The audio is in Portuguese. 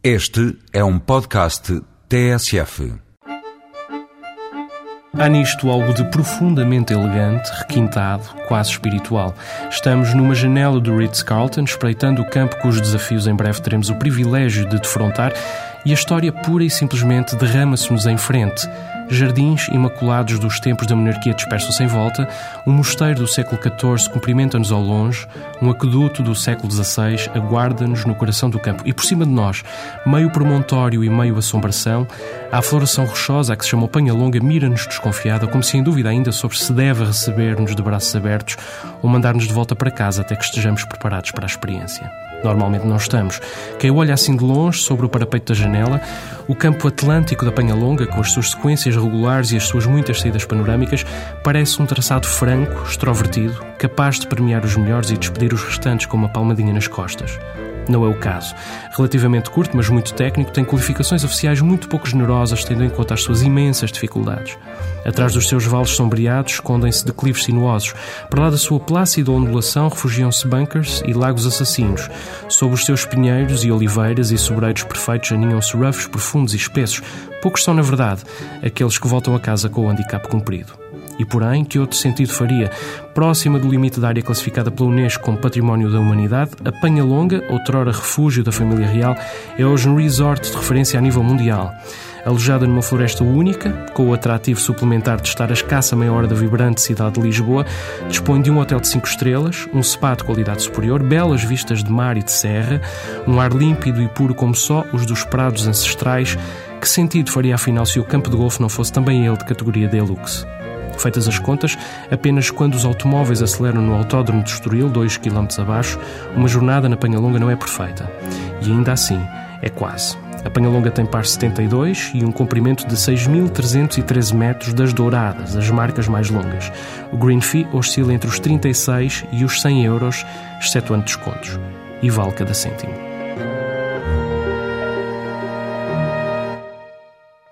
Este é um podcast TSF. Há nisto algo de profundamente elegante, requintado, quase espiritual. Estamos numa janela do Ritz-Carlton, espreitando o campo cujos desafios em breve teremos o privilégio de defrontar, e a história pura e simplesmente derrama-se-nos em frente. Jardins imaculados dos tempos da monarquia dispersos em volta, um mosteiro do século XIV cumprimenta-nos ao longe, um aqueduto do século XVI aguarda-nos no coração do campo. E por cima de nós, meio promontório e meio assombração, a floração rochosa a que se chama Panha Longa mira-nos desconfiada, como se em dúvida ainda sobre se deve receber-nos de braços abertos ou mandar-nos de volta para casa até que estejamos preparados para a experiência. Normalmente não estamos. Quem olha assim de longe, sobre o parapeito da janela, o campo atlântico da Penha Longa, com as suas sequências regulares e as suas muitas saídas panorâmicas, parece um traçado franco, extrovertido, capaz de premiar os melhores e despedir os restantes com uma palmadinha nas costas. Não é o caso. Relativamente curto, mas muito técnico, tem qualificações oficiais muito pouco generosas, tendo em conta as suas imensas dificuldades. Atrás dos seus vales sombreados escondem-se declives sinuosos. Para lá da sua plácida ondulação refugiam-se bunkers e lagos assassinos. Sob os seus pinheiros e oliveiras e sobreiros perfeitos aninham-se ruffs profundos e espessos. Poucos são, na verdade, aqueles que voltam a casa com o handicap cumprido. E, porém, que outro sentido faria? Próxima do limite da área classificada pela Unesco como Património da Humanidade, a Penha Longa, outrora refúgio da família real, é hoje um resort de referência a nível mundial. Alojada numa floresta única, com o atrativo suplementar de estar a escassa meia hora da vibrante cidade de Lisboa, dispõe de um hotel de 5 estrelas, um spa de qualidade superior, belas vistas de mar e de serra, um ar límpido e puro como só os dos prados ancestrais. Que sentido faria afinal se o campo de golfe não fosse também ele de categoria deluxe? Feitas as contas, apenas quando os automóveis aceleram no Autódromo de Estoril, 2 km abaixo, uma jornada na Penhalonga não é perfeita. E ainda assim, é quase. A Penhalonga tem par 72 e um comprimento de 6.313 metros das douradas, as marcas mais longas. O Green Fee oscila entre os 36 e os 100 euros, excetuando descontos. E vale cada cêntimo.